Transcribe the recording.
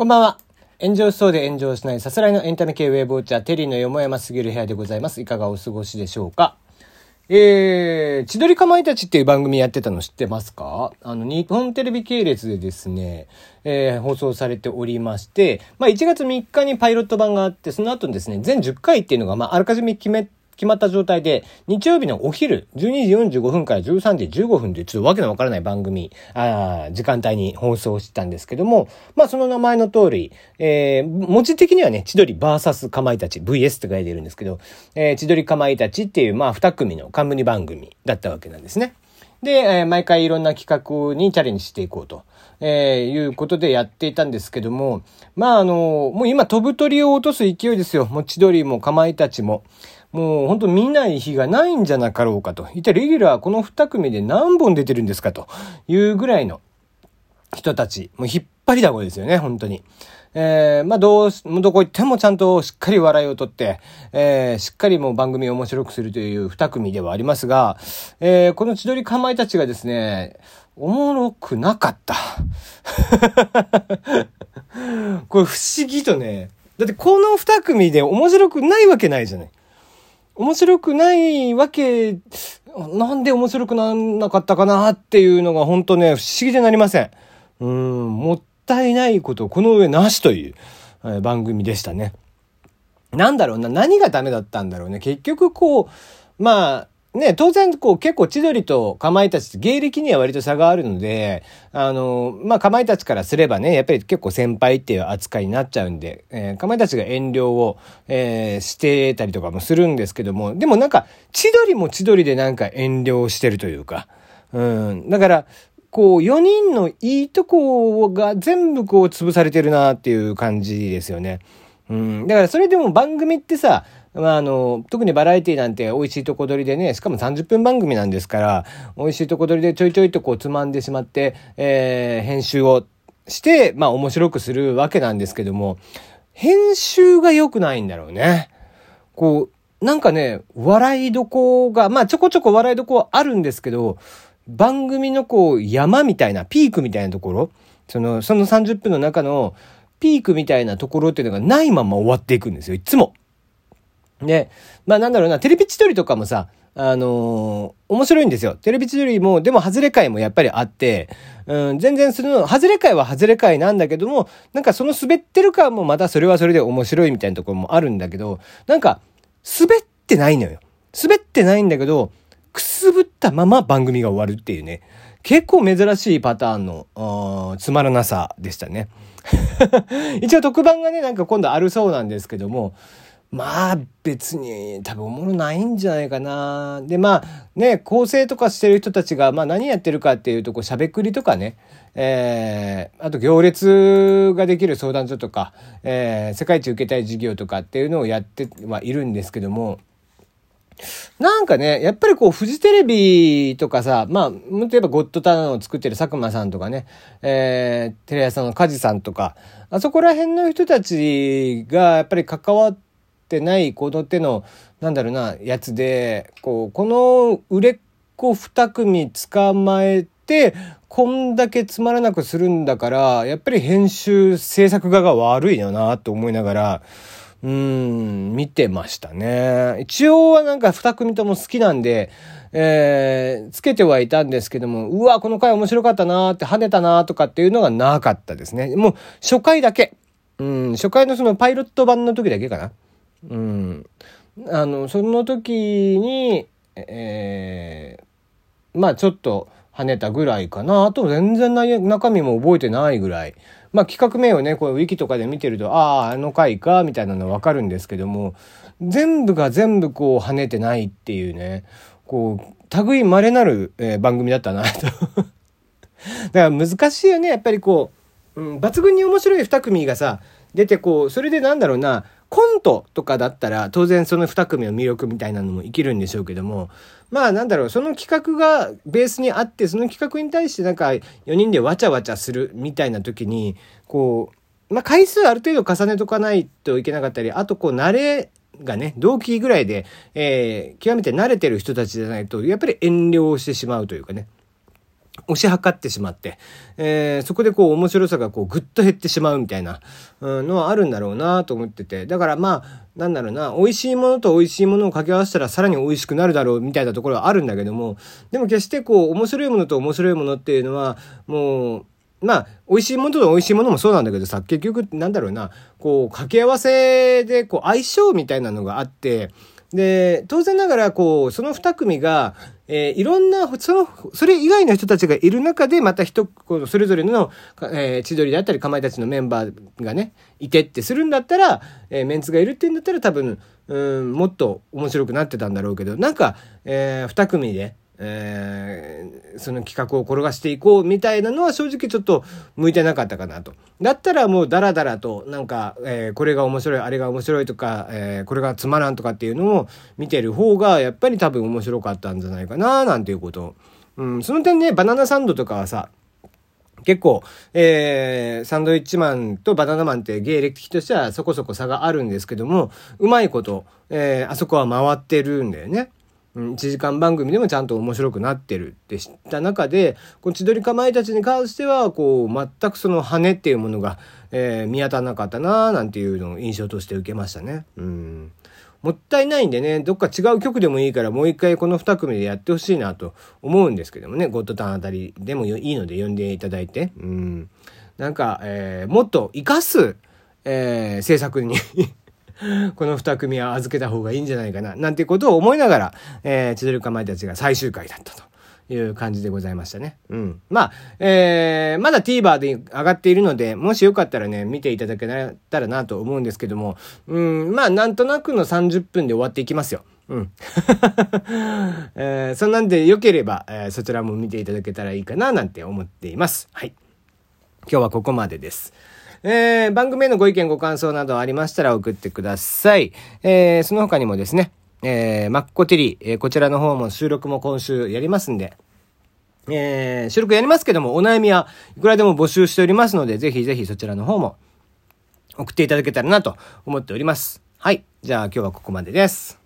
こんばんは。炎上しそうで炎上しないさすらいのエンタメ系ウェブウォッチャーテリーのよもやますぎる部屋でございます。いかがお過ごしでしょうか？えー、千鳥かまいたちっていう番組やってたの知ってますか？あの、日本テレビ系列でですね、えー、放送されておりまして、まあ1月3日にパイロット版があって、その後にですね、全10回っていうのが、まああらかじめ決め決まった状態で、日曜日のお昼、12時45分から13時15分というちょっとわけのわからない番組、あ時間帯に放送してたんですけども、まあその名前の通り、えー、文字的にはね、千鳥 VS かまいたち、VS って書いてるんですけど、えー、千鳥かまいたちっていう、まあ二組の冠番組だったわけなんですね。で、えー、毎回いろんな企画にチャレンジしていこうと、えー、いうことでやっていたんですけども、まああの、もう今飛ぶ鳥を落とす勢いですよ。もう千鳥もかまいたちも。もう本当見ない日がないんじゃなかろうかと。一体レギュラーこの二組で何本出てるんですかというぐらいの人たち。もう引っ張りだこですよね、本当に。えー、まあ、どう、どこ行ってもちゃんとしっかり笑いをとって、えー、しっかりもう番組を面白くするという二組ではありますが、えー、この千鳥かまいたちがですね、おもろくなかった。これ不思議とね、だってこの二組で面白くないわけないじゃない。面白くないわけ、なんで面白くなんなかったかなっていうのが本当ね、不思議でなりません。うん、もったいないこと、この上なしという、えー、番組でしたね。なんだろうな、何がダメだったんだろうね。結局こう、まあ、ね、当然、こう、結構千鳥とかまいたち芸歴には割と差があるので、あの、まあ、かまいたちからすればね、やっぱり結構先輩っていう扱いになっちゃうんで、えー、かまいたちが遠慮を、えー、してたりとかもするんですけども、でもなんか、千鳥も千鳥でなんか遠慮してるというか、うん、だから、こう、4人のいいとこが全部こう潰されてるなっていう感じですよね。うん、だからそれでも番組ってさ、まあ、あの、特にバラエティなんて美味しいとこ取りでね、しかも30分番組なんですから、美味しいとこ取りでちょいちょいとこうつまんでしまって、えー、編集をして、まあ面白くするわけなんですけども、編集が良くないんだろうね。こう、なんかね、笑いどこが、まあちょこちょこ笑いどこあるんですけど、番組のこう山みたいな、ピークみたいなところ、その、その30分の中のピークみたいなところっていうのがないまま終わっていくんですよ、いつも。で、まあなんだろうな、テレビ千鳥とかもさ、あのー、面白いんですよ。テレビ千鳥も、でも、外れ会もやっぱりあって、うん、全然その、外れ会は外れ会なんだけども、なんかその滑ってる感もまたそれはそれで面白いみたいなところもあるんだけど、なんか、滑ってないのよ。滑ってないんだけど、くすぶったまま番組が終わるっていうね。結構珍しいパターンの、つまらなさでしたね。一応特番がね、なんか今度あるそうなんですけども、まあ別に多分おもろないんじゃないかな。でまあね構成とかしてる人たちが、まあ、何やってるかっていうとこうしゃべくりとかね、えー、あと行列ができる相談所とか、えー、世界一受けたい事業とかっていうのをやってはいるんですけども。なんかね、やっぱりこう、フジテレビとかさ、まあ、例えばゴッドタウンを作ってる佐久間さんとかね、えー、テレ朝の梶さんとか、あそこら辺の人たちがやっぱり関わっててないこの手の、なんだろうな、やつで、こう、この売れっ子二組捕まえて、こんだけつまらなくするんだから、やっぱり編集制作側が悪いよな、と思いながら、うん、見てましたね。一応はなんか二組とも好きなんで、えー、つけてはいたんですけども、うわ、この回面白かったなーって跳ねたなーとかっていうのがなかったですね。もう初回だけ。うん、初回のそのパイロット版の時だけかな。うん。あの、その時に、えー、まあちょっと跳ねたぐらいかな。あと全然中身も覚えてないぐらい。まあ企画名をね、こうウィキとかで見てると、ああ、あの回か、みたいなのわかるんですけども、全部が全部こう跳ねてないっていうね、こう、類稀なる、えー、番組だったなと だから難しいよね、やっぱりこう、うん、抜群に面白い二組がさ、出てこう、それでなんだろうな、コントとかだったら当然その2組の魅力みたいなのも生きるんでしょうけどもまあなんだろうその企画がベースにあってその企画に対してなんか4人でわちゃわちゃするみたいな時にこうまあ回数ある程度重ねとかないといけなかったりあとこう慣れがね、同期ぐらいで、えー、極めて慣れてる人たちじゃないと、やっぱり遠慮をしてしまうというかね。押し量ってしまって、えー、そこでこう面白さがこうぐっと減ってしまうみたいな、うん、のはあるんだろうなと思ってて。だからまあ、なんだろうな、美味しいものと美味しいものを掛け合わせたらさらに美味しくなるだろうみたいなところはあるんだけども、でも決してこう面白いものと面白いものっていうのは、もう、まあ、美味しいものと美味しいものもそうなんだけどさ、結局、なんだろうな、こう、掛け合わせで、こう、相性みたいなのがあって、で、当然ながら、こう、その二組が、えー、いろんな、その、それ以外の人たちがいる中で、また一、このそれぞれの、えー、千鳥であったり、かまいたちのメンバーがね、いてってするんだったら、えー、メンツがいるって言うんだったら、多分、うん、もっと面白くなってたんだろうけど、なんか、えー、二組で、えー、その企画を転がしていこうみたいなのは正直ちょっと向いてなかったかなと。だったらもうダラダラとなんか、えー、これが面白い、あれが面白いとか、えー、これがつまらんとかっていうのを見てる方がやっぱり多分面白かったんじゃないかななんていうこと。うん、その点ね、バナナサンドとかはさ、結構、えー、サンドイッチマンとバナナマンって芸歴としてはそこそこ差があるんですけども、うまいこと、えー、あそこは回ってるんだよね。1時間番組でもちゃんと面白くなってるって知った中で、この千鳥かまいたちに関しては、こう、全くその羽っていうものが、えー、見当たらなかったななんていうのを印象として受けましたね。うん。もったいないんでね、どっか違う曲でもいいからもう一回この2組でやってほしいなと思うんですけどもね、ゴッドタンあたりでもいいので呼んでいただいて、うん。なんか、えー、もっと活かす、えー、制作に この二組は預けた方がいいんじゃないかな、なんてことを思いながら、えー、千鳥かまいたちが最終回だったと。いう感じでございましたね。うん。まあ、えー、まだ TVer で上がっているので、もしよかったらね、見ていただけたらなと思うんですけども、うん、まあ、なんとなくの30分で終わっていきますよ。うん。えー、そんなんで良ければ、えー、そちらも見ていただけたらいいかな、なんて思っています。はい。今日はここまでです。えー、番組へのご意見ご感想などありましたら送ってください。えー、その他にもですね、えー、マッコテリー、えー、こちらの方も収録も今週やりますんで、えー、収録やりますけども、お悩みはいくらでも募集しておりますので、ぜひぜひそちらの方も送っていただけたらなと思っております。はい。じゃあ今日はここまでです。